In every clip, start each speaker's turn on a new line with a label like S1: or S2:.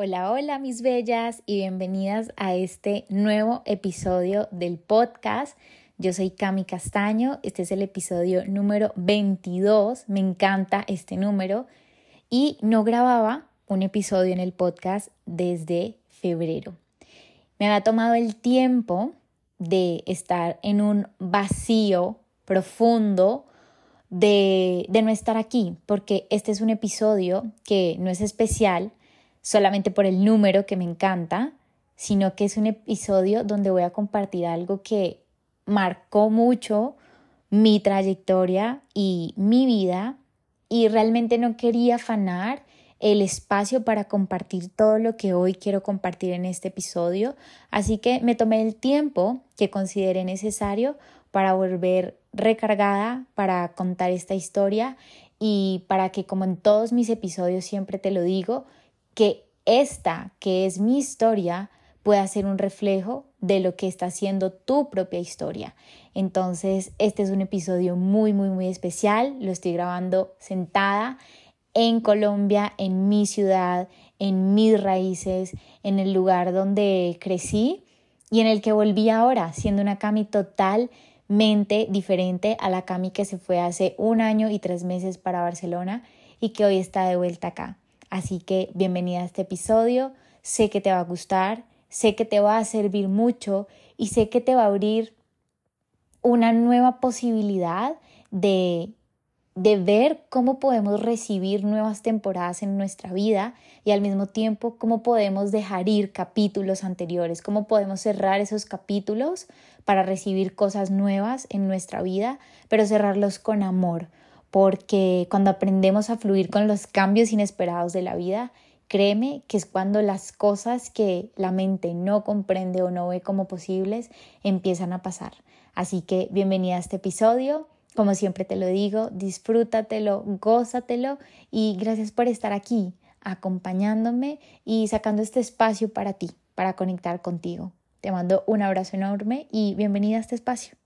S1: Hola, hola mis bellas y bienvenidas a este nuevo episodio del podcast. Yo soy Cami Castaño, este es el episodio número 22, me encanta este número y no grababa un episodio en el podcast desde febrero. Me había tomado el tiempo de estar en un vacío profundo de, de no estar aquí, porque este es un episodio que no es especial, solamente por el número que me encanta, sino que es un episodio donde voy a compartir algo que marcó mucho mi trayectoria y mi vida. Y realmente no quería afanar el espacio para compartir todo lo que hoy quiero compartir en este episodio, así que me tomé el tiempo que consideré necesario para volver recargada para contar esta historia y para que como en todos mis episodios siempre te lo digo, que esta, que es mi historia, pueda ser un reflejo de lo que está haciendo tu propia historia. Entonces, este es un episodio muy, muy, muy especial. Lo estoy grabando sentada en Colombia, en mi ciudad, en mis raíces, en el lugar donde crecí y en el que volví ahora, siendo una Cami totalmente diferente a la Cami que se fue hace un año y tres meses para Barcelona y que hoy está de vuelta acá. Así que bienvenida a este episodio, sé que te va a gustar, sé que te va a servir mucho y sé que te va a abrir una nueva posibilidad de, de ver cómo podemos recibir nuevas temporadas en nuestra vida y al mismo tiempo cómo podemos dejar ir capítulos anteriores, cómo podemos cerrar esos capítulos para recibir cosas nuevas en nuestra vida, pero cerrarlos con amor, porque cuando aprendemos a fluir con los cambios inesperados de la vida, créeme que es cuando las cosas que la mente no comprende o no ve como posibles empiezan a pasar. Así que bienvenida a este episodio. Como siempre te lo digo, disfrútatelo, gózatelo y gracias por estar aquí acompañándome y sacando este espacio para ti, para conectar contigo. Te mando un abrazo enorme y bienvenida a este espacio.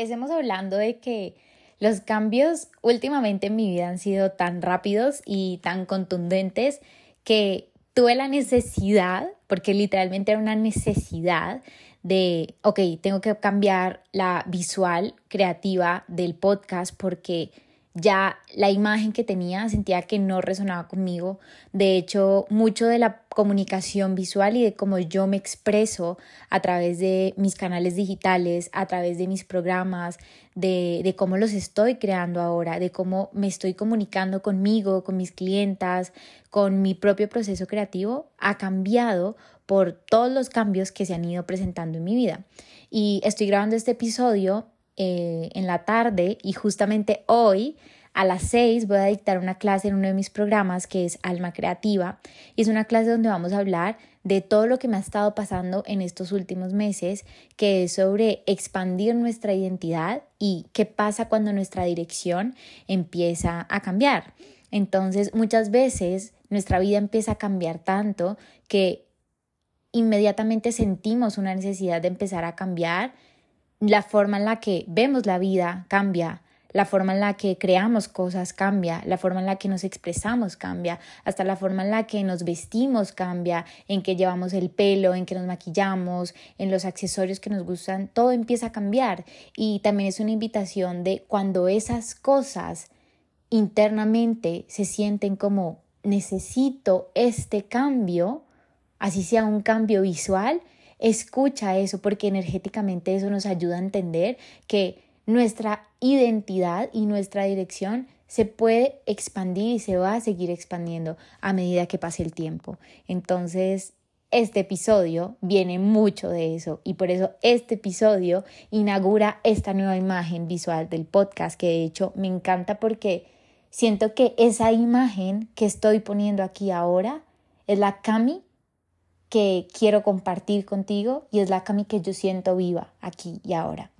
S1: Empecemos hablando de que los cambios últimamente en mi vida han sido tan rápidos y tan contundentes que tuve la necesidad, porque literalmente era una necesidad de, ok, tengo que cambiar la visual creativa del podcast porque ya la imagen que tenía sentía que no resonaba conmigo. De hecho, mucho de la comunicación visual y de cómo yo me expreso a través de mis canales digitales, a través de mis programas, de, de cómo los estoy creando ahora, de cómo me estoy comunicando conmigo, con mis clientas, con mi propio proceso creativo, ha cambiado por todos los cambios que se han ido presentando en mi vida. Y estoy grabando este episodio eh, en la tarde y justamente hoy a las 6 voy a dictar una clase en uno de mis programas que es Alma Creativa y es una clase donde vamos a hablar de todo lo que me ha estado pasando en estos últimos meses, que es sobre expandir nuestra identidad y qué pasa cuando nuestra dirección empieza a cambiar. Entonces, muchas veces nuestra vida empieza a cambiar tanto que inmediatamente sentimos una necesidad de empezar a cambiar la forma en la que vemos la vida cambia, la forma en la que creamos cosas cambia, la forma en la que nos expresamos cambia, hasta la forma en la que nos vestimos cambia, en que llevamos el pelo, en que nos maquillamos, en los accesorios que nos gustan, todo empieza a cambiar. Y también es una invitación de cuando esas cosas internamente se sienten como necesito este cambio, así sea un cambio visual, Escucha eso porque energéticamente eso nos ayuda a entender que nuestra identidad y nuestra dirección se puede expandir y se va a seguir expandiendo a medida que pase el tiempo. Entonces, este episodio viene mucho de eso y por eso este episodio inaugura esta nueva imagen visual del podcast que de hecho me encanta porque siento que esa imagen que estoy poniendo aquí ahora es la Cami que quiero compartir contigo y es la Cami que yo siento viva aquí y ahora.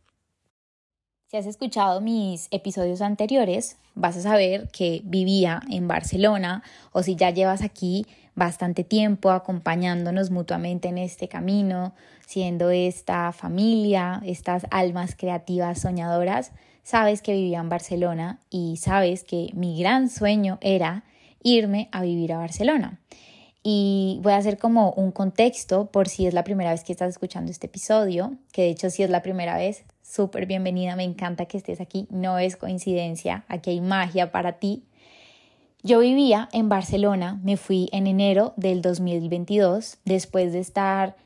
S1: Si has escuchado mis episodios anteriores, vas a saber que vivía en Barcelona o si ya llevas aquí bastante tiempo acompañándonos mutuamente en este camino, siendo esta familia, estas almas creativas soñadoras, sabes que vivía en Barcelona y sabes que mi gran sueño era irme a vivir a Barcelona. Y voy a hacer como un contexto por si es la primera vez que estás escuchando este episodio, que de hecho si es la primera vez, súper bienvenida, me encanta que estés aquí, no es coincidencia, aquí hay magia para ti. Yo vivía en Barcelona, me fui en enero del 2022, después de estar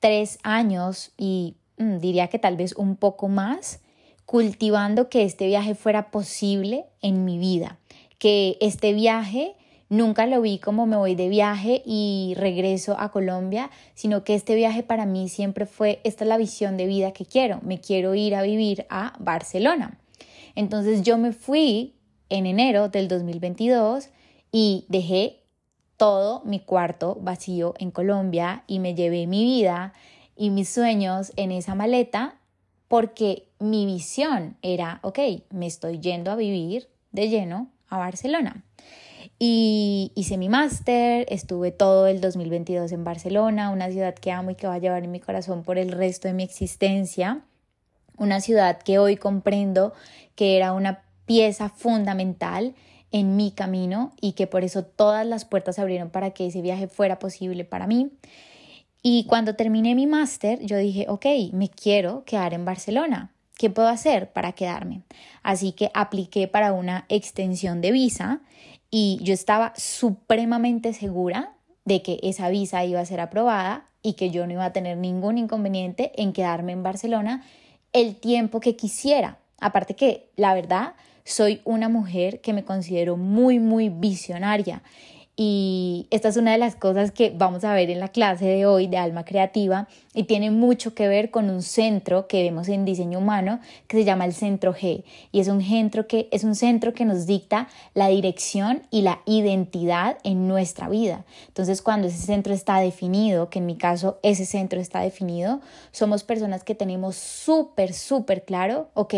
S1: tres años y mm, diría que tal vez un poco más, cultivando que este viaje fuera posible en mi vida, que este viaje Nunca lo vi como me voy de viaje y regreso a Colombia, sino que este viaje para mí siempre fue, esta es la visión de vida que quiero, me quiero ir a vivir a Barcelona. Entonces yo me fui en enero del 2022 y dejé todo mi cuarto vacío en Colombia y me llevé mi vida y mis sueños en esa maleta porque mi visión era, ok, me estoy yendo a vivir de lleno a Barcelona. Y hice mi máster, estuve todo el 2022 en Barcelona, una ciudad que amo y que va a llevar en mi corazón por el resto de mi existencia, una ciudad que hoy comprendo que era una pieza fundamental en mi camino y que por eso todas las puertas se abrieron para que ese viaje fuera posible para mí. Y cuando terminé mi máster, yo dije, ok, me quiero quedar en Barcelona. ¿Qué puedo hacer para quedarme? Así que apliqué para una extensión de visa y yo estaba supremamente segura de que esa visa iba a ser aprobada y que yo no iba a tener ningún inconveniente en quedarme en Barcelona el tiempo que quisiera. Aparte que, la verdad, soy una mujer que me considero muy, muy visionaria y esta es una de las cosas que vamos a ver en la clase de hoy de alma creativa y tiene mucho que ver con un centro que vemos en diseño humano que se llama el centro G y es un centro que es un centro que nos dicta la dirección y la identidad en nuestra vida. Entonces, cuando ese centro está definido, que en mi caso ese centro está definido, somos personas que tenemos súper súper claro, ok,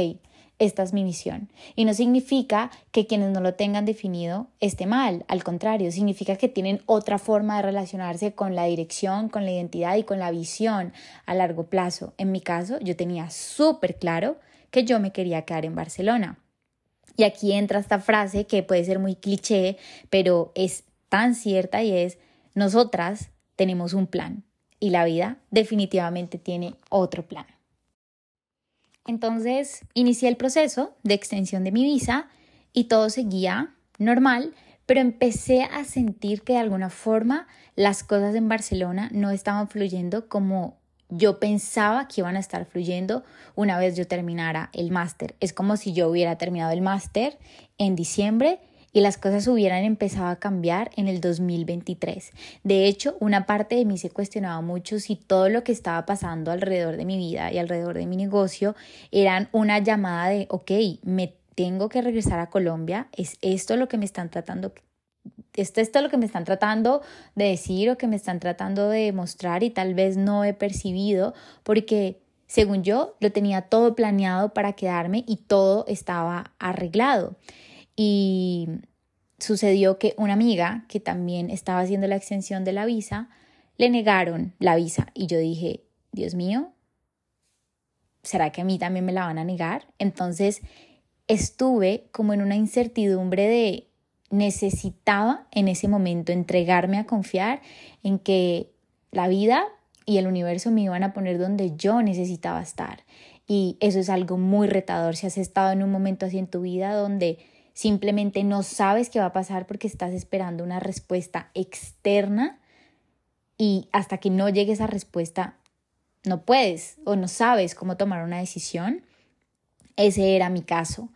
S1: esta es mi misión. Y no significa que quienes no lo tengan definido esté mal, al contrario, significa que tienen otra forma de relacionarse con la dirección, con la identidad y con la visión a largo plazo. En mi caso, yo tenía súper claro que yo me quería quedar en Barcelona. Y aquí entra esta frase que puede ser muy cliché, pero es tan cierta y es, nosotras tenemos un plan y la vida definitivamente tiene otro plan. Entonces inicié el proceso de extensión de mi visa y todo seguía normal, pero empecé a sentir que de alguna forma las cosas en Barcelona no estaban fluyendo como yo pensaba que iban a estar fluyendo una vez yo terminara el máster. Es como si yo hubiera terminado el máster en diciembre y las cosas hubieran empezado a cambiar en el 2023. De hecho, una parte de mí se cuestionaba mucho si todo lo que estaba pasando alrededor de mi vida y alrededor de mi negocio eran una llamada de, ok, me tengo que regresar a Colombia, es esto lo que me están tratando esto, esto es lo que me están tratando de decir o que me están tratando de mostrar y tal vez no he percibido porque según yo lo tenía todo planeado para quedarme y todo estaba arreglado. Y sucedió que una amiga que también estaba haciendo la extensión de la visa, le negaron la visa y yo dije, Dios mío, ¿será que a mí también me la van a negar? Entonces estuve como en una incertidumbre de necesitaba en ese momento entregarme a confiar en que la vida y el universo me iban a poner donde yo necesitaba estar. Y eso es algo muy retador si has estado en un momento así en tu vida donde simplemente no sabes qué va a pasar porque estás esperando una respuesta externa y hasta que no llegue esa respuesta no puedes o no sabes cómo tomar una decisión. Ese era mi caso.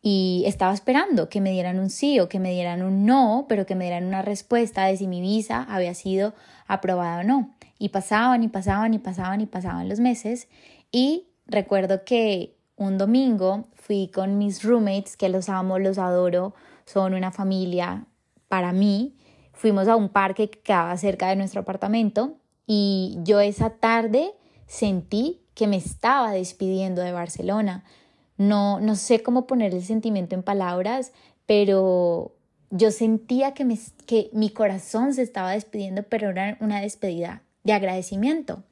S1: Y estaba esperando que me dieran un sí o que me dieran un no, pero que me dieran una respuesta de si mi visa había sido aprobada o no. Y pasaban y pasaban y pasaban y pasaban los meses. Y recuerdo que un domingo fui con mis roommates, que los amo, los adoro, son una familia para mí. Fuimos a un parque que quedaba cerca de nuestro apartamento y yo esa tarde sentí que me estaba despidiendo de Barcelona. No, no sé cómo poner el sentimiento en palabras, pero yo sentía que, me, que mi corazón se estaba despidiendo, pero era una despedida de agradecimiento.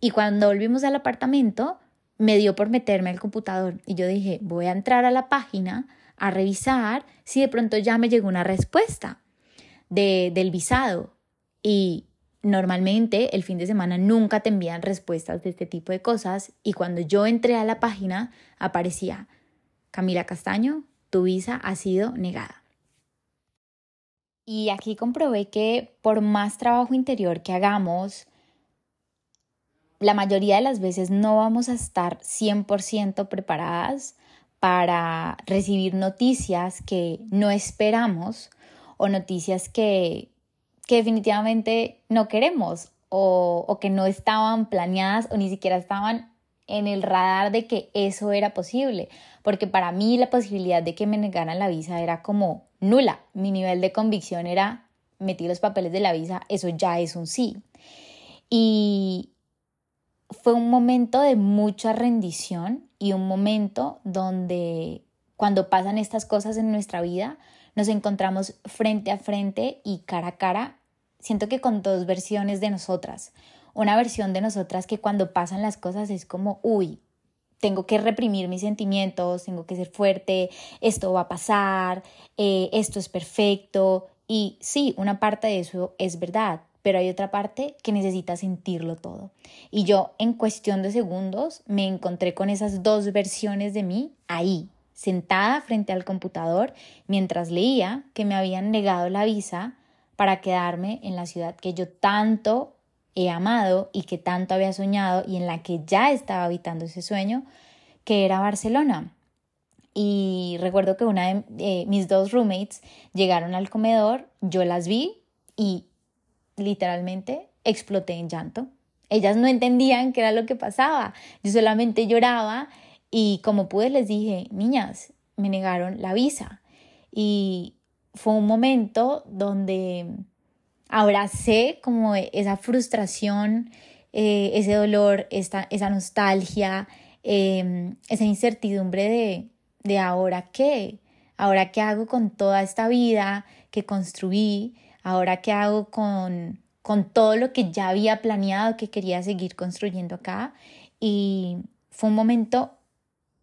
S1: Y cuando volvimos al apartamento, me dio por meterme al computador y yo dije, voy a entrar a la página a revisar si de pronto ya me llegó una respuesta de, del visado. Y normalmente el fin de semana nunca te envían respuestas de este tipo de cosas y cuando yo entré a la página aparecía, Camila Castaño, tu visa ha sido negada. Y aquí comprobé que por más trabajo interior que hagamos, la mayoría de las veces no vamos a estar 100% preparadas para recibir noticias que no esperamos o noticias que, que definitivamente no queremos o, o que no estaban planeadas o ni siquiera estaban en el radar de que eso era posible, porque para mí la posibilidad de que me negaran la visa era como nula. Mi nivel de convicción era metí los papeles de la visa, eso ya es un sí. Y fue un momento de mucha rendición y un momento donde cuando pasan estas cosas en nuestra vida, nos encontramos frente a frente y cara a cara, siento que con dos versiones de nosotras. Una versión de nosotras que cuando pasan las cosas es como, uy, tengo que reprimir mis sentimientos, tengo que ser fuerte, esto va a pasar, eh, esto es perfecto. Y sí, una parte de eso es verdad, pero hay otra parte que necesita sentirlo todo. Y yo en cuestión de segundos me encontré con esas dos versiones de mí ahí, sentada frente al computador mientras leía que me habían negado la visa para quedarme en la ciudad que yo tanto he amado y que tanto había soñado y en la que ya estaba habitando ese sueño, que era Barcelona. Y recuerdo que una de eh, mis dos roommates llegaron al comedor, yo las vi y literalmente exploté en llanto. Ellas no entendían qué era lo que pasaba. Yo solamente lloraba y como pude les dije, niñas, me negaron la visa. Y fue un momento donde abracé como esa frustración, eh, ese dolor, esta, esa nostalgia, em, esa incertidumbre de, de ahora qué, ahora qué hago con toda esta vida que construí, ahora qué hago con, con todo lo que ya había planeado que quería seguir construyendo acá. Y fue un momento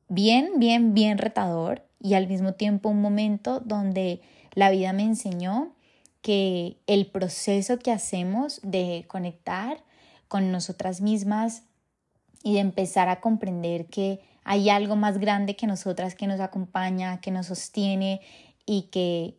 S1: bien, bien, bien retador y al mismo tiempo un momento donde la vida me enseñó que el proceso que hacemos de conectar con nosotras mismas y de empezar a comprender que hay algo más grande que nosotras que nos acompaña, que nos sostiene y que,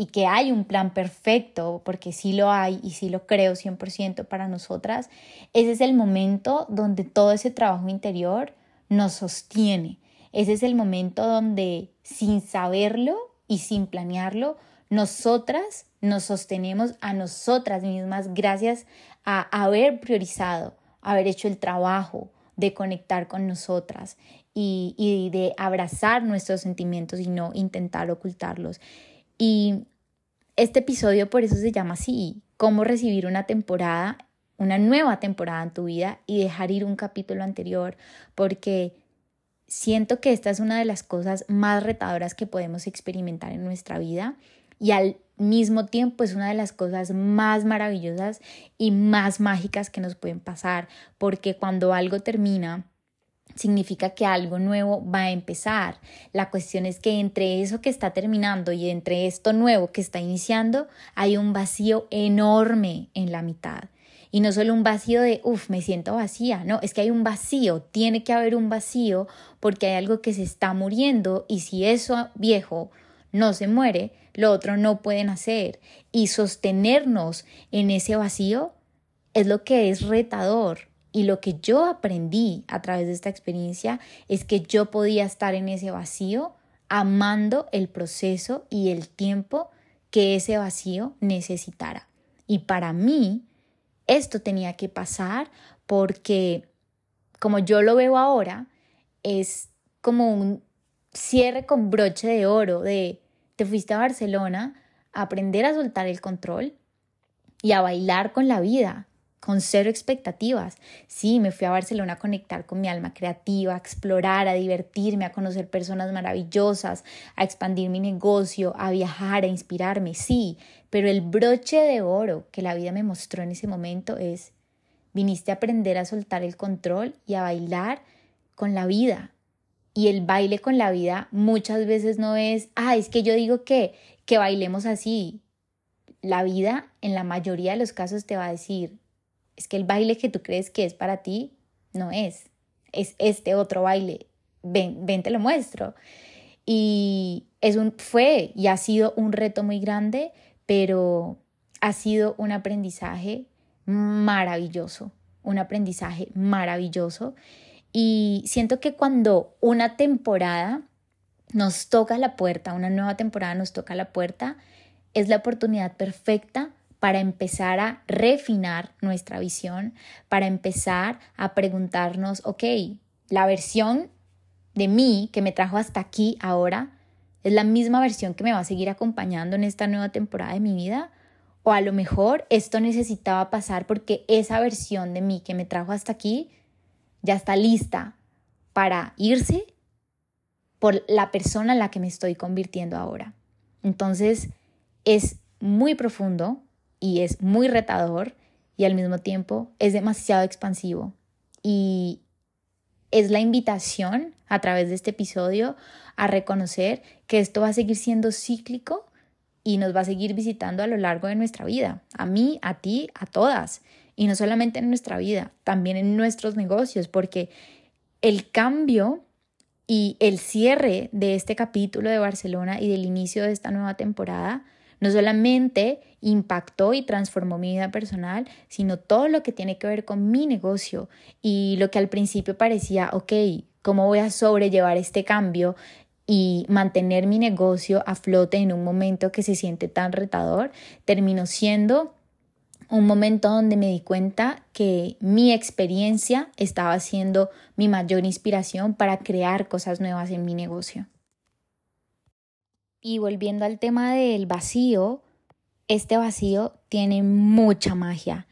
S1: y que hay un plan perfecto, porque sí lo hay y sí lo creo 100% para nosotras, ese es el momento donde todo ese trabajo interior nos sostiene. Ese es el momento donde sin saberlo y sin planearlo, nosotras nos sostenemos a nosotras mismas gracias a haber priorizado, haber hecho el trabajo de conectar con nosotras y, y de abrazar nuestros sentimientos y no intentar ocultarlos. Y este episodio por eso se llama así, cómo recibir una temporada, una nueva temporada en tu vida y dejar ir un capítulo anterior, porque siento que esta es una de las cosas más retadoras que podemos experimentar en nuestra vida y al mismo tiempo es una de las cosas más maravillosas y más mágicas que nos pueden pasar, porque cuando algo termina, significa que algo nuevo va a empezar. La cuestión es que entre eso que está terminando y entre esto nuevo que está iniciando, hay un vacío enorme en la mitad. Y no solo un vacío de, uff, me siento vacía, no, es que hay un vacío, tiene que haber un vacío porque hay algo que se está muriendo y si eso viejo no se muere, lo otro no pueden hacer. Y sostenernos en ese vacío es lo que es retador. Y lo que yo aprendí a través de esta experiencia es que yo podía estar en ese vacío amando el proceso y el tiempo que ese vacío necesitara. Y para mí, esto tenía que pasar porque, como yo lo veo ahora, es como un cierre con broche de oro de te fuiste a Barcelona a aprender a soltar el control y a bailar con la vida con cero expectativas. Sí, me fui a Barcelona a conectar con mi alma creativa, a explorar, a divertirme, a conocer personas maravillosas, a expandir mi negocio, a viajar, a inspirarme, sí, pero el broche de oro que la vida me mostró en ese momento es, viniste a aprender a soltar el control y a bailar con la vida. Y el baile con la vida muchas veces no es, ah, es que yo digo que, que bailemos así. La vida en la mayoría de los casos te va a decir, es que el baile que tú crees que es para ti no es, es este otro baile. Ven, ven, te lo muestro. Y es un, fue y ha sido un reto muy grande, pero ha sido un aprendizaje maravilloso, un aprendizaje maravilloso. Y siento que cuando una temporada nos toca la puerta, una nueva temporada nos toca la puerta, es la oportunidad perfecta para empezar a refinar nuestra visión, para empezar a preguntarnos, ok, la versión de mí que me trajo hasta aquí ahora es la misma versión que me va a seguir acompañando en esta nueva temporada de mi vida. O a lo mejor esto necesitaba pasar porque esa versión de mí que me trajo hasta aquí ya está lista para irse por la persona en la que me estoy convirtiendo ahora. Entonces es muy profundo, y es muy retador y al mismo tiempo es demasiado expansivo. Y es la invitación a través de este episodio a reconocer que esto va a seguir siendo cíclico y nos va a seguir visitando a lo largo de nuestra vida, a mí, a ti, a todas. Y no solamente en nuestra vida, también en nuestros negocios, porque el cambio y el cierre de este capítulo de Barcelona y del inicio de esta nueva temporada no solamente impactó y transformó mi vida personal, sino todo lo que tiene que ver con mi negocio y lo que al principio parecía, ok, ¿cómo voy a sobrellevar este cambio? y mantener mi negocio a flote en un momento que se siente tan retador, terminó siendo un momento donde me di cuenta que mi experiencia estaba siendo mi mayor inspiración para crear cosas nuevas en mi negocio. Y volviendo al tema del vacío, este vacío tiene mucha magia.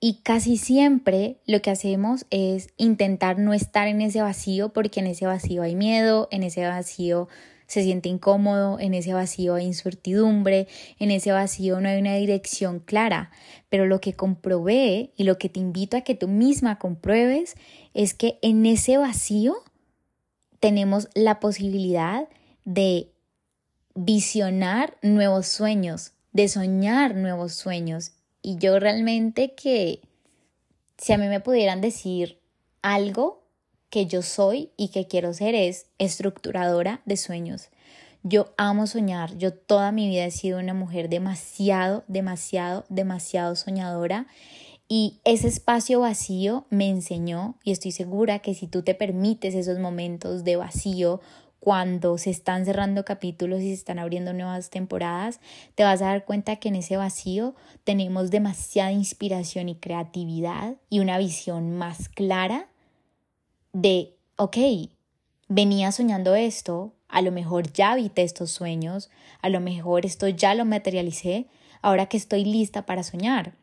S1: Y casi siempre lo que hacemos es intentar no estar en ese vacío porque en ese vacío hay miedo, en ese vacío se siente incómodo, en ese vacío hay incertidumbre, en ese vacío no hay una dirección clara. Pero lo que comprobé y lo que te invito a que tú misma compruebes es que en ese vacío tenemos la posibilidad de visionar nuevos sueños, de soñar nuevos sueños. Y yo realmente que si a mí me pudieran decir algo que yo soy y que quiero ser es estructuradora de sueños. Yo amo soñar, yo toda mi vida he sido una mujer demasiado, demasiado, demasiado soñadora y ese espacio vacío me enseñó y estoy segura que si tú te permites esos momentos de vacío cuando se están cerrando capítulos y se están abriendo nuevas temporadas, te vas a dar cuenta que en ese vacío tenemos demasiada inspiración y creatividad y una visión más clara de, ok, venía soñando esto, a lo mejor ya habité estos sueños, a lo mejor esto ya lo materialicé, ahora que estoy lista para soñar.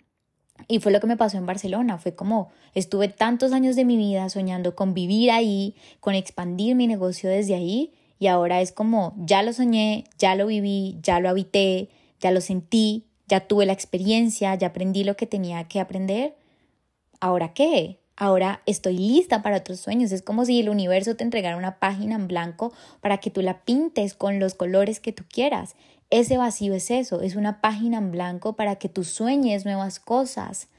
S1: Y fue lo que me pasó en Barcelona, fue como estuve tantos años de mi vida soñando con vivir ahí, con expandir mi negocio desde ahí, y ahora es como ya lo soñé, ya lo viví, ya lo habité, ya lo sentí, ya tuve la experiencia, ya aprendí lo que tenía que aprender. ¿Ahora qué? Ahora estoy lista para otros sueños. Es como si el universo te entregara una página en blanco para que tú la pintes con los colores que tú quieras. Ese vacío es eso, es una página en blanco para que tú sueñes nuevas cosas,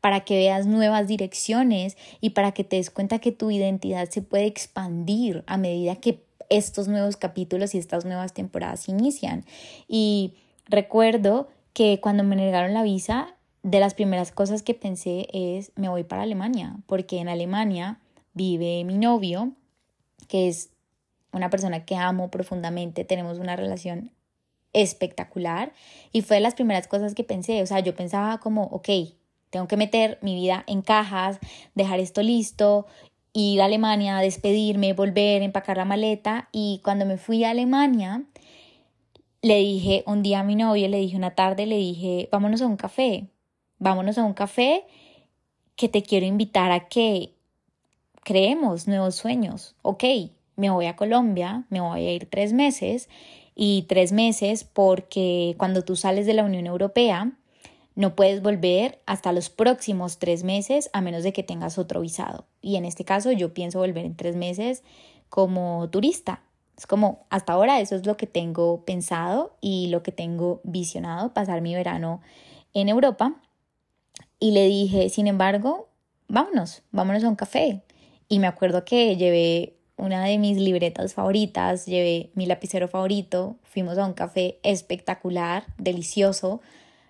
S1: para que veas nuevas direcciones y para que te des cuenta que tu identidad se puede expandir a medida que estos nuevos capítulos y estas nuevas temporadas inician. Y recuerdo que cuando me negaron la visa, de las primeras cosas que pensé es me voy para Alemania, porque en Alemania vive mi novio, que es una persona que amo profundamente, tenemos una relación espectacular y fue de las primeras cosas que pensé, o sea, yo pensaba como, ok, tengo que meter mi vida en cajas, dejar esto listo, ir a Alemania, despedirme, volver, empacar la maleta y cuando me fui a Alemania, le dije un día a mi novio, le dije una tarde, le dije, vámonos a un café, vámonos a un café que te quiero invitar a que creemos nuevos sueños. Ok, me voy a Colombia, me voy a ir tres meses y tres meses porque cuando tú sales de la Unión Europea no puedes volver hasta los próximos tres meses a menos de que tengas otro visado. Y en este caso yo pienso volver en tres meses como turista. Es como hasta ahora eso es lo que tengo pensado y lo que tengo visionado, pasar mi verano en Europa. Y le dije, sin embargo, vámonos, vámonos a un café. Y me acuerdo que llevé una de mis libretas favoritas, llevé mi lapicero favorito, fuimos a un café espectacular, delicioso,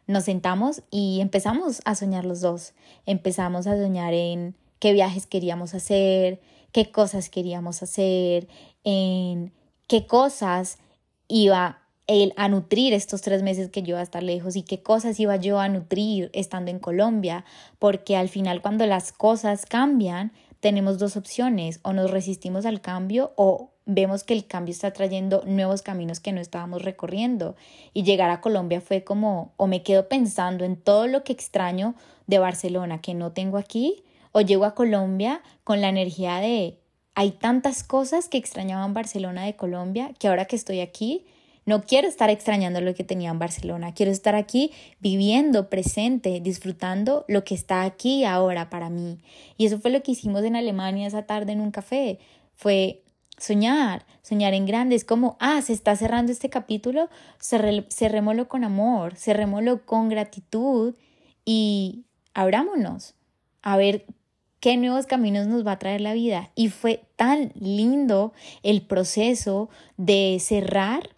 S1: nos sentamos y empezamos a soñar los dos. Empezamos a soñar en qué viajes queríamos hacer, qué cosas queríamos hacer, en qué cosas iba él a nutrir estos tres meses que yo iba a estar lejos y qué cosas iba yo a nutrir estando en Colombia, porque al final cuando las cosas cambian, tenemos dos opciones, o nos resistimos al cambio o vemos que el cambio está trayendo nuevos caminos que no estábamos recorriendo. Y llegar a Colombia fue como, o me quedo pensando en todo lo que extraño de Barcelona que no tengo aquí, o llego a Colombia con la energía de, hay tantas cosas que extrañaba en Barcelona de Colombia que ahora que estoy aquí, no quiero estar extrañando lo que tenía en Barcelona, quiero estar aquí viviendo, presente, disfrutando lo que está aquí ahora para mí. Y eso fue lo que hicimos en Alemania esa tarde en un café. Fue soñar, soñar en grande. Es como, ah, se está cerrando este capítulo, cerrémoslo con amor, cerrémoslo con gratitud y abrámonos a ver qué nuevos caminos nos va a traer la vida. Y fue tan lindo el proceso de cerrar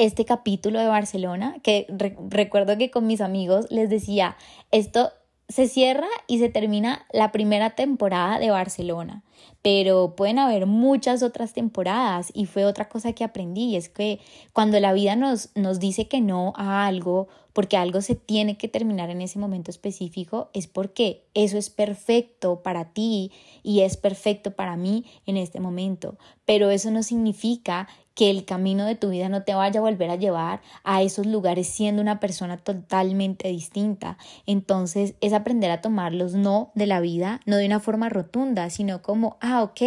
S1: este capítulo de Barcelona, que recuerdo que con mis amigos les decía, esto se cierra y se termina la primera temporada de Barcelona, pero pueden haber muchas otras temporadas y fue otra cosa que aprendí, es que cuando la vida nos, nos dice que no a algo, porque algo se tiene que terminar en ese momento específico, es porque eso es perfecto para ti y es perfecto para mí en este momento, pero eso no significa que el camino de tu vida no te vaya a volver a llevar a esos lugares siendo una persona totalmente distinta. Entonces es aprender a tomar los no de la vida, no de una forma rotunda, sino como, ah, ok,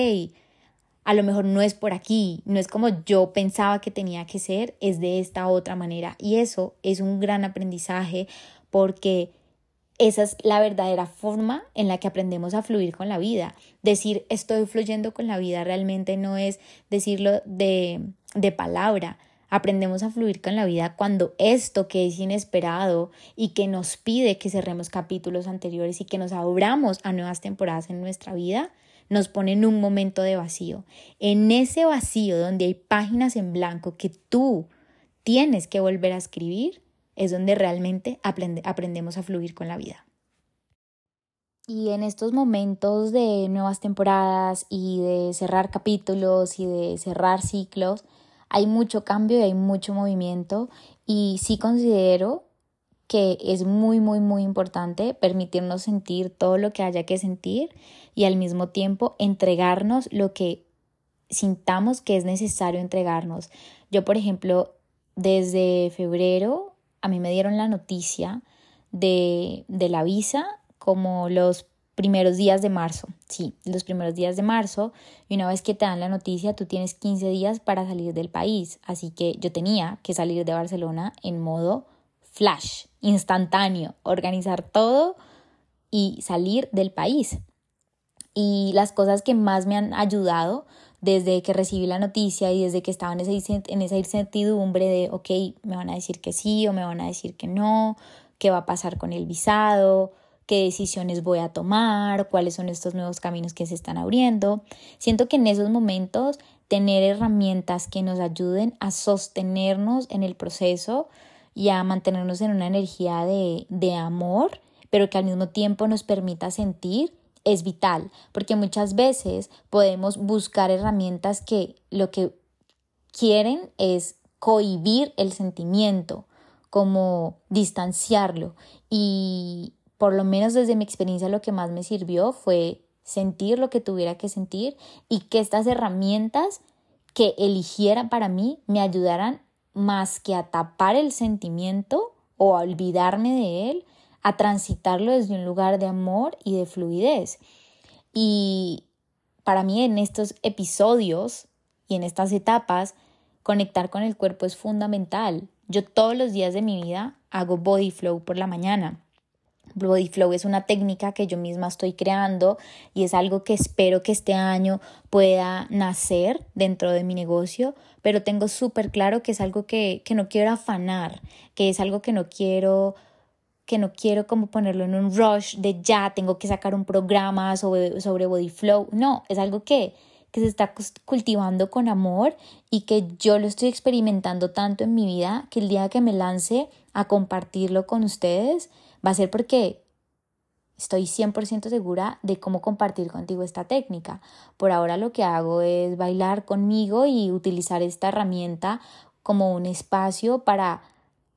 S1: a lo mejor no es por aquí, no es como yo pensaba que tenía que ser, es de esta otra manera. Y eso es un gran aprendizaje porque esa es la verdadera forma en la que aprendemos a fluir con la vida. Decir estoy fluyendo con la vida realmente no es decirlo de, de palabra. Aprendemos a fluir con la vida cuando esto que es inesperado y que nos pide que cerremos capítulos anteriores y que nos abramos a nuevas temporadas en nuestra vida, nos pone en un momento de vacío. En ese vacío donde hay páginas en blanco que tú tienes que volver a escribir, es donde realmente aprendemos a fluir con la vida. Y en estos momentos de nuevas temporadas y de cerrar capítulos y de cerrar ciclos, hay mucho cambio y hay mucho movimiento y sí considero que es muy, muy, muy importante permitirnos sentir todo lo que haya que sentir y al mismo tiempo entregarnos lo que sintamos que es necesario entregarnos. Yo, por ejemplo, desde febrero a mí me dieron la noticia de, de la visa como los primeros días de marzo, sí, los primeros días de marzo, y una vez que te dan la noticia, tú tienes 15 días para salir del país, así que yo tenía que salir de Barcelona en modo flash, instantáneo, organizar todo y salir del país. Y las cosas que más me han ayudado desde que recibí la noticia y desde que estaba en esa, en esa incertidumbre de, ok, me van a decir que sí o me van a decir que no, qué va a pasar con el visado, qué decisiones voy a tomar, cuáles son estos nuevos caminos que se están abriendo. Siento que en esos momentos tener herramientas que nos ayuden a sostenernos en el proceso y a mantenernos en una energía de, de amor, pero que al mismo tiempo nos permita sentir es vital, porque muchas veces podemos buscar herramientas que lo que quieren es cohibir el sentimiento, como distanciarlo. Y por lo menos desde mi experiencia lo que más me sirvió fue sentir lo que tuviera que sentir y que estas herramientas que eligiera para mí me ayudaran más que a tapar el sentimiento o a olvidarme de él, a transitarlo desde un lugar de amor y de fluidez. Y para mí en estos episodios y en estas etapas, conectar con el cuerpo es fundamental. Yo todos los días de mi vida hago body flow por la mañana. Body Flow es una técnica que yo misma estoy creando y es algo que espero que este año pueda nacer dentro de mi negocio, pero tengo súper claro que es algo que, que no quiero afanar, que es algo que no quiero que no quiero como ponerlo en un rush de ya tengo que sacar un programa sobre, sobre body. No, es algo que, que se está cultivando con amor y que yo lo estoy experimentando tanto en mi vida que el día que me lance a compartirlo con ustedes va a ser porque estoy 100% segura de cómo compartir contigo esta técnica. Por ahora lo que hago es bailar conmigo y utilizar esta herramienta como un espacio para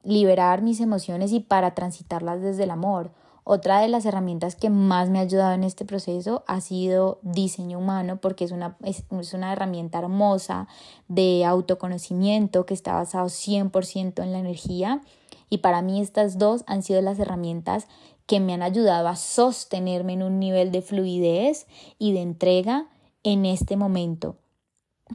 S1: liberar mis emociones y para transitarlas desde el amor. Otra de las herramientas que más me ha ayudado en este proceso ha sido diseño humano, porque es una, es, una herramienta hermosa de autoconocimiento que está basado 100% en la energía. Y para mí estas dos han sido las herramientas que me han ayudado a sostenerme en un nivel de fluidez y de entrega en este momento.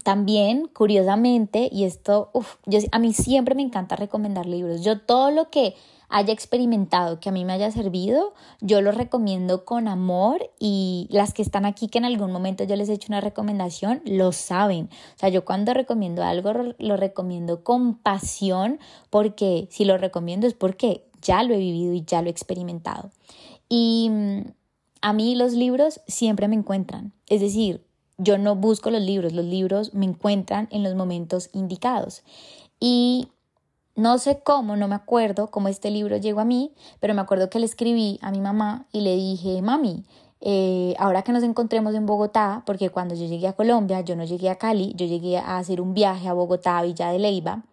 S1: También, curiosamente, y esto, uf, yo, a mí siempre me encanta recomendar libros. Yo todo lo que haya experimentado, que a mí me haya servido, yo lo recomiendo con amor y las que están aquí que en algún momento yo les he hecho una recomendación, lo saben. O sea, yo cuando recomiendo algo lo recomiendo con pasión porque si lo recomiendo es porque ya lo he vivido y ya lo he experimentado. Y mm, a mí los libros siempre me encuentran. Es decir, yo no busco los libros, los libros me encuentran en los momentos indicados. Y no sé cómo, no me acuerdo cómo este libro llegó a mí, pero me acuerdo que le escribí a mi mamá y le dije, mami, eh, ahora que nos encontremos en Bogotá, porque cuando yo llegué a Colombia, yo no llegué a Cali, yo llegué a hacer un viaje a Bogotá, a Villa de Leiva,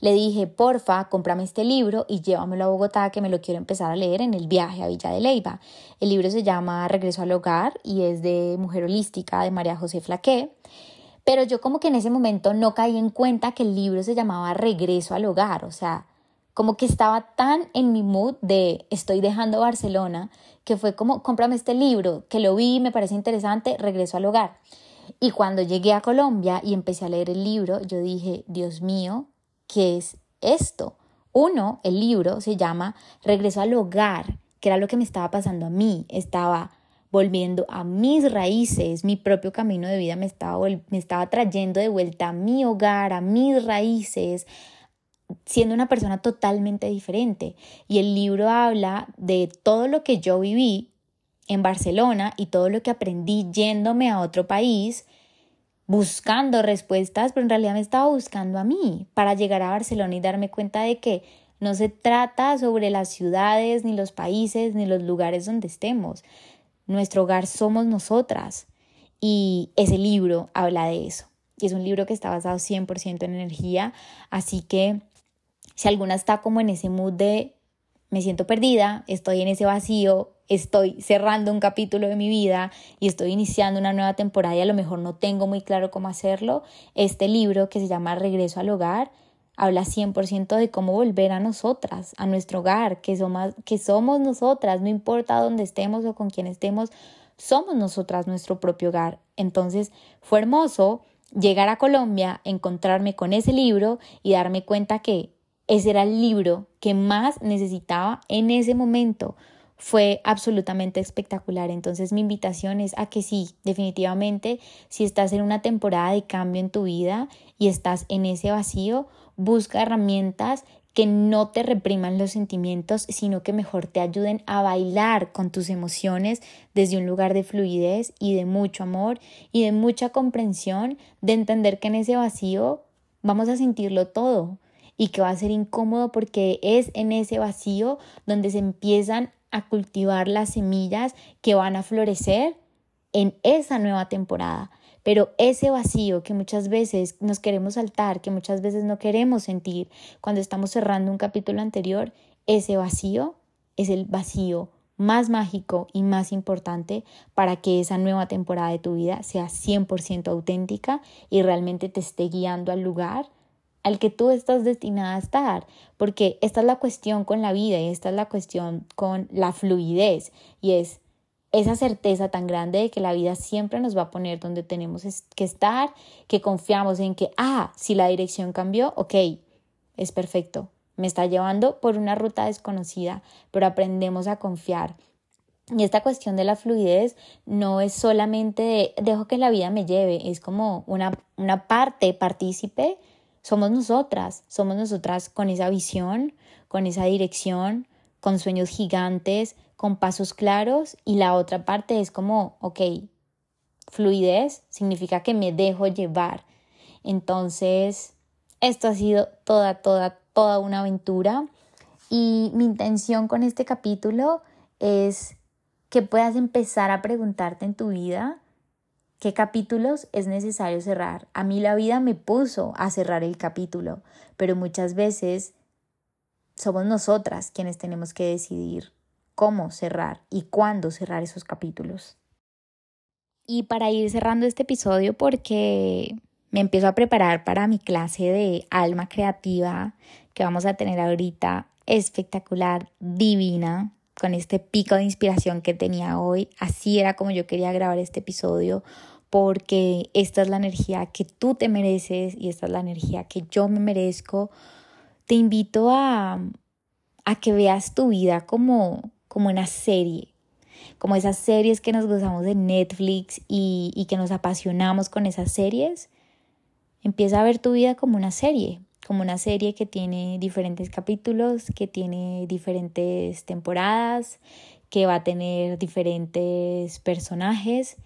S1: le dije, porfa, cómprame este libro y llévamelo a Bogotá que me lo quiero empezar a leer en el viaje a Villa de Leiva. El libro se llama Regreso al Hogar y es de Mujer Holística de María José Flaqué. Pero yo como que en ese momento no caí en cuenta que el libro se llamaba Regreso al Hogar, o sea, como que estaba tan en mi mood de estoy dejando Barcelona, que fue como, cómprame este libro, que lo vi, me parece interesante, regreso al hogar. Y cuando llegué a Colombia y empecé a leer el libro, yo dije, Dios mío, ¿qué es esto? Uno, el libro se llama Regreso al hogar, que era lo que me estaba pasando a mí. Estaba volviendo a mis raíces, mi propio camino de vida me estaba, me estaba trayendo de vuelta a mi hogar, a mis raíces, siendo una persona totalmente diferente. Y el libro habla de todo lo que yo viví en Barcelona y todo lo que aprendí yéndome a otro país buscando respuestas, pero en realidad me estaba buscando a mí para llegar a Barcelona y darme cuenta de que no se trata sobre las ciudades, ni los países, ni los lugares donde estemos. Nuestro hogar somos nosotras. Y ese libro habla de eso. Y es un libro que está basado 100% en energía. Así que si alguna está como en ese mood de me siento perdida, estoy en ese vacío, estoy cerrando un capítulo de mi vida y estoy iniciando una nueva temporada y a lo mejor no tengo muy claro cómo hacerlo, este libro que se llama Regreso al Hogar habla 100% de cómo volver a nosotras, a nuestro hogar, que somos, que somos nosotras, no importa dónde estemos o con quién estemos, somos nosotras nuestro propio hogar. Entonces fue hermoso llegar a Colombia, encontrarme con ese libro y darme cuenta que ese era el libro que más necesitaba en ese momento fue absolutamente espectacular. Entonces mi invitación es a que sí, definitivamente, si estás en una temporada de cambio en tu vida y estás en ese vacío, busca herramientas que no te repriman los sentimientos, sino que mejor te ayuden a bailar con tus emociones desde un lugar de fluidez y de mucho amor y de mucha comprensión, de entender que en ese vacío vamos a sentirlo todo y que va a ser incómodo porque es en ese vacío donde se empiezan a cultivar las semillas que van a florecer en esa nueva temporada. Pero ese vacío que muchas veces nos queremos saltar, que muchas veces no queremos sentir cuando estamos cerrando un capítulo anterior, ese vacío es el vacío más mágico y más importante para que esa nueva temporada de tu vida sea 100% auténtica y realmente te esté guiando al lugar al que tú estás destinada a estar, porque esta es la cuestión con la vida y esta es la cuestión con la fluidez y es esa certeza tan grande de que la vida siempre nos va a poner donde tenemos que estar, que confiamos en que, ah, si la dirección cambió, ok, es perfecto, me está llevando por una ruta desconocida, pero aprendemos a confiar. Y esta cuestión de la fluidez no es solamente de dejo que la vida me lleve, es como una, una parte partícipe, somos nosotras, somos nosotras con esa visión, con esa dirección, con sueños gigantes, con pasos claros y la otra parte es como, ok, fluidez significa que me dejo llevar. Entonces, esto ha sido toda, toda, toda una aventura y mi intención con este capítulo es que puedas empezar a preguntarte en tu vida qué capítulos es necesario cerrar. A mí la vida me puso a cerrar el capítulo, pero muchas veces somos nosotras quienes tenemos que decidir cómo cerrar y cuándo cerrar esos capítulos. Y para ir cerrando este episodio, porque me empiezo a preparar para mi clase de alma creativa que vamos a tener ahorita, espectacular, divina, con este pico de inspiración que tenía hoy. Así era como yo quería grabar este episodio, porque esta es la energía que tú te mereces y esta es la energía que yo me merezco. Te invito a, a que veas tu vida como, como una serie, como esas series que nos gozamos en Netflix y, y que nos apasionamos con esas series. Empieza a ver tu vida como una serie, como una serie que tiene diferentes capítulos, que tiene diferentes temporadas, que va a tener diferentes personajes,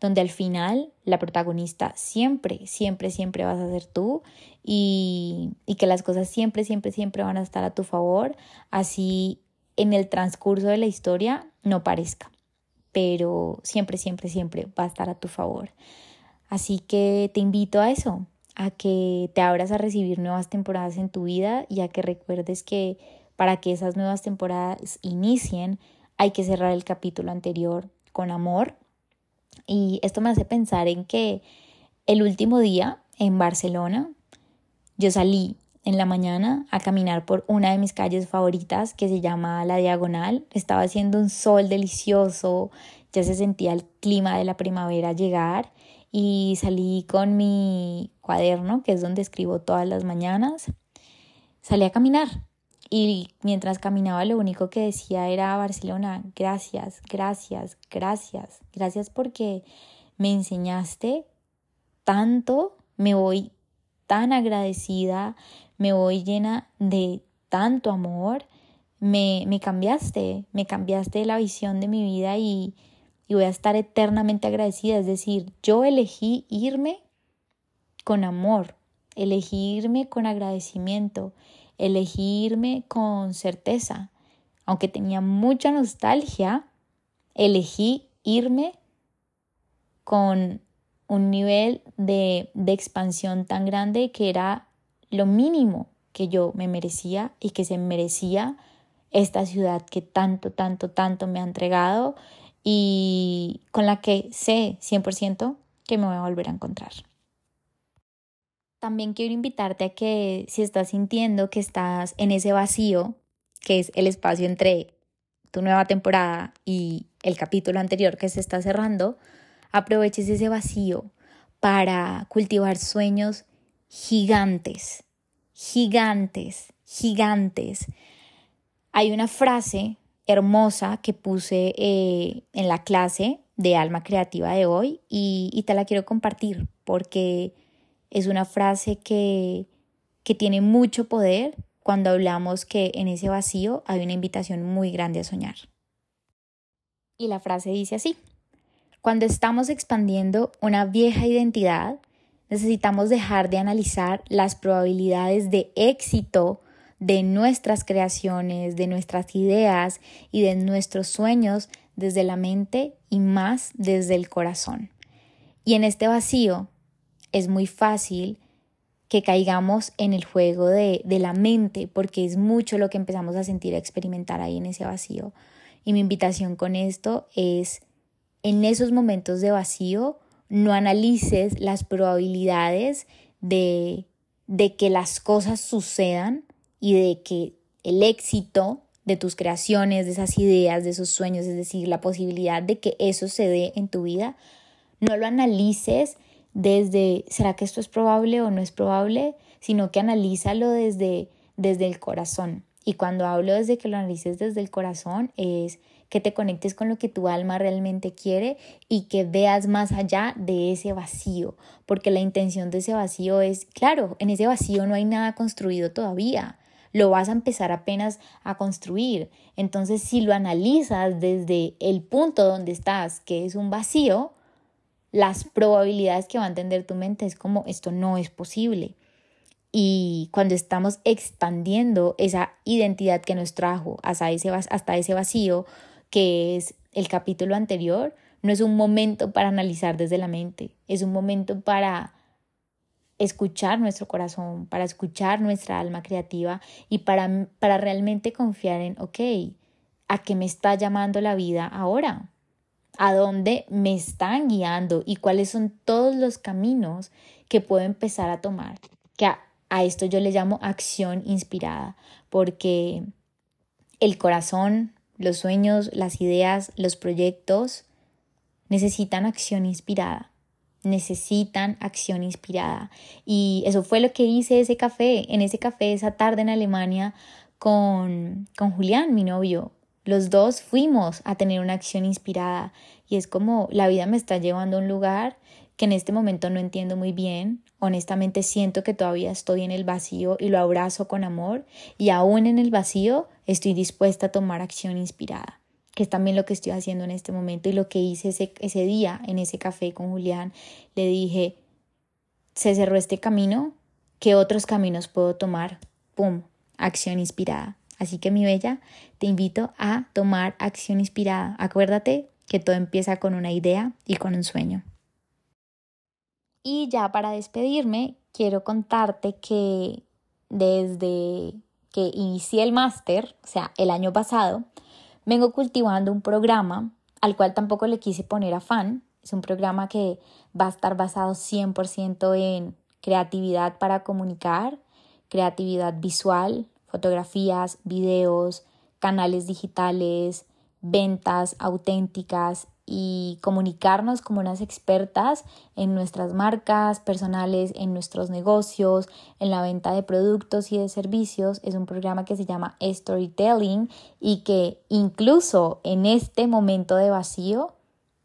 S1: donde al final la protagonista siempre, siempre, siempre vas a ser tú y, y que las cosas siempre, siempre, siempre van a estar a tu favor, así en el transcurso de la historia no parezca, pero siempre, siempre, siempre va a estar a tu favor. Así que te invito a eso, a que te abras a recibir nuevas temporadas en tu vida y a que recuerdes que para que esas nuevas temporadas inicien hay que cerrar el capítulo anterior con amor. Y esto me hace pensar en que el último día en Barcelona yo salí en la mañana a caminar por una de mis calles favoritas que se llama La Diagonal. Estaba haciendo un sol delicioso, ya se sentía el clima de la primavera llegar y salí con mi cuaderno, que es donde escribo todas las mañanas. Salí a caminar y mientras caminaba lo único que decía era Barcelona, gracias, gracias, gracias, gracias porque me enseñaste tanto, me voy tan agradecida, me voy llena de tanto amor, me, me cambiaste, me cambiaste la visión de mi vida y, y voy a estar eternamente agradecida. Es decir, yo elegí irme con amor, elegí irme con agradecimiento, elegí irme con certeza. Aunque tenía mucha nostalgia, elegí irme con un nivel de, de expansión tan grande que era lo mínimo que yo me merecía y que se merecía esta ciudad que tanto, tanto, tanto me ha entregado y con la que sé 100% que me voy a volver a encontrar. También quiero invitarte a que si estás sintiendo que estás en ese vacío, que es el espacio entre tu nueva temporada y el capítulo anterior que se está cerrando, aproveches ese vacío para cultivar sueños gigantes, gigantes, gigantes. Hay una frase hermosa que puse eh, en la clase de alma creativa de hoy y, te la quiero compartir porque es una frase que, que tiene mucho poder cuando hablamos que en ese vacío hay una invitación muy grande a soñar. Y la frase dice así, cuando estamos expandiendo una vieja identidad, necesitamos dejar de analizar las probabilidades de éxito de nuestras creaciones, de nuestras ideas y de nuestros sueños desde la mente y más desde el corazón. Y en este vacío es muy fácil que caigamos en el juego de, de la mente, porque es mucho lo que empezamos a sentir, a experimentar ahí en ese vacío. Y mi invitación con esto es, en esos momentos de vacío, no analices las probabilidades de de que las cosas sucedan y de que el éxito de tus creaciones, de esas ideas, de esos sueños, es decir, la posibilidad de que eso se dé en tu vida, no lo analices desde, ¿será que esto es probable o no es probable? Sino que analízalo desde, desde el corazón. Y cuando hablo desde que lo analices desde el corazón es que te conectes con lo que tu alma realmente quiere y que veas más allá de ese vacío, porque la intención de ese vacío es, claro, en ese vacío no hay nada construido todavía, lo vas a empezar apenas a construir. Entonces, si lo analizas desde el punto donde estás, que es un vacío, las probabilidades que va a entender tu mente es como esto no es posible. Y cuando estamos expandiendo esa identidad que nos trajo hasta ese, hasta ese vacío, que es el capítulo anterior, no es un momento para analizar desde la mente, es un momento para escuchar nuestro corazón, para escuchar nuestra alma creativa y para, para realmente confiar en, ok, ¿a qué me está llamando la vida ahora? ¿A dónde me están guiando? ¿Y cuáles son todos los caminos que puedo empezar a tomar? Que a, a esto yo le llamo acción inspirada, porque el corazón, los sueños, las ideas, los proyectos necesitan acción inspirada. Necesitan acción inspirada. Y eso fue lo que hice ese café, en ese café esa tarde en Alemania con, con Julián, mi novio. Los dos fuimos a tener una acción inspirada y es como la vida me está llevando a un lugar que en este momento no entiendo muy bien. Honestamente siento que todavía estoy en el vacío y lo abrazo con amor y aún en el vacío estoy dispuesta a tomar acción inspirada, que es también lo que estoy haciendo en este momento y lo que hice ese, ese día en ese café con Julián. Le dije, se cerró este camino, ¿qué otros caminos puedo tomar? ¡Pum! Acción inspirada. Así que mi bella, te invito a tomar acción inspirada. Acuérdate que todo empieza con una idea y con un sueño. Y ya para despedirme, quiero contarte que desde que inicié el máster, o sea, el año pasado, vengo cultivando un programa al cual tampoco le quise poner afán. Es un programa que va a estar basado 100% en creatividad para comunicar, creatividad visual, fotografías, videos, canales digitales, ventas auténticas y comunicarnos como unas expertas en nuestras marcas personales, en nuestros negocios, en la venta de productos y de servicios. Es un programa que se llama Storytelling y que incluso en este momento de vacío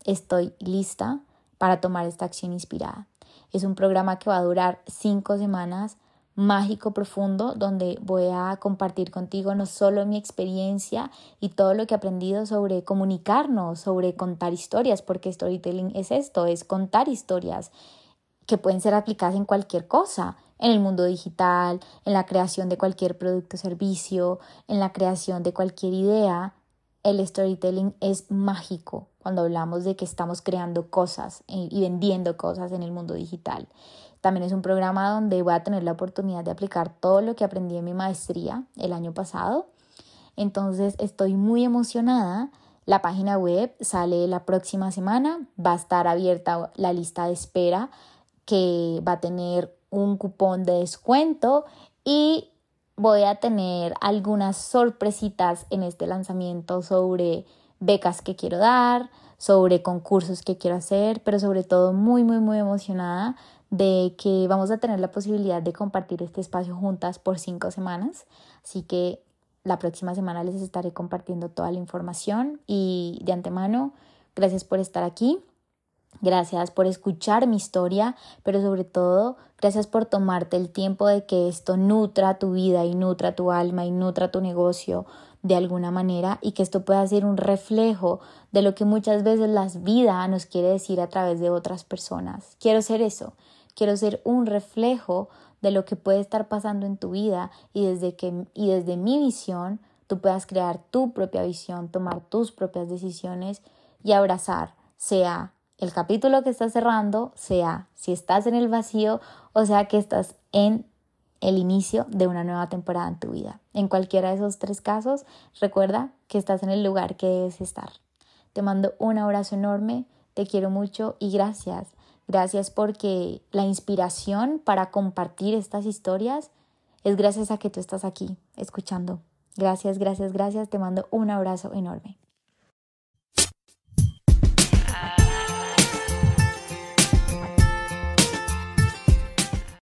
S1: estoy lista para tomar esta acción inspirada. Es un programa que va a durar cinco semanas mágico profundo donde voy a compartir contigo no solo mi experiencia y todo lo que he aprendido sobre comunicarnos, sobre contar historias, porque storytelling es esto, es contar historias que pueden ser aplicadas en cualquier cosa, en el mundo digital, en la creación de cualquier producto o servicio, en la creación de cualquier idea. El storytelling es mágico cuando hablamos de que estamos creando cosas y vendiendo cosas en el mundo digital. También es un programa donde voy a tener la oportunidad de aplicar todo lo que aprendí en mi maestría el año pasado. Entonces estoy muy emocionada. La página web sale la próxima semana. Va a estar abierta la lista de espera que va a tener un cupón de descuento y voy a tener algunas sorpresitas en este lanzamiento sobre becas que quiero dar, sobre concursos que quiero hacer, pero sobre todo muy, muy, muy emocionada de que vamos a tener la posibilidad de compartir este espacio juntas por cinco semanas. Así que la próxima semana les estaré compartiendo toda la información y de antemano, gracias por estar aquí. Gracias por escuchar mi historia, pero sobre todo, gracias por tomarte el tiempo de que esto nutra tu vida y nutra tu alma y nutra tu negocio de alguna manera y que esto pueda ser un reflejo de lo que muchas veces las vidas nos quiere decir a través de otras personas. Quiero ser eso, quiero ser un reflejo de lo que puede estar pasando en tu vida y desde, que, y desde mi visión tú puedas crear tu propia visión, tomar tus propias decisiones y abrazar, sea el capítulo que estás cerrando, sea si estás en el vacío o sea que estás en el inicio de una nueva temporada en tu vida. En cualquiera de esos tres casos, recuerda que estás en el lugar que debes estar. Te mando un abrazo enorme, te quiero mucho y gracias Gracias porque la inspiración para compartir estas historias es gracias a que tú estás aquí escuchando. Gracias, gracias, gracias. Te mando un abrazo enorme.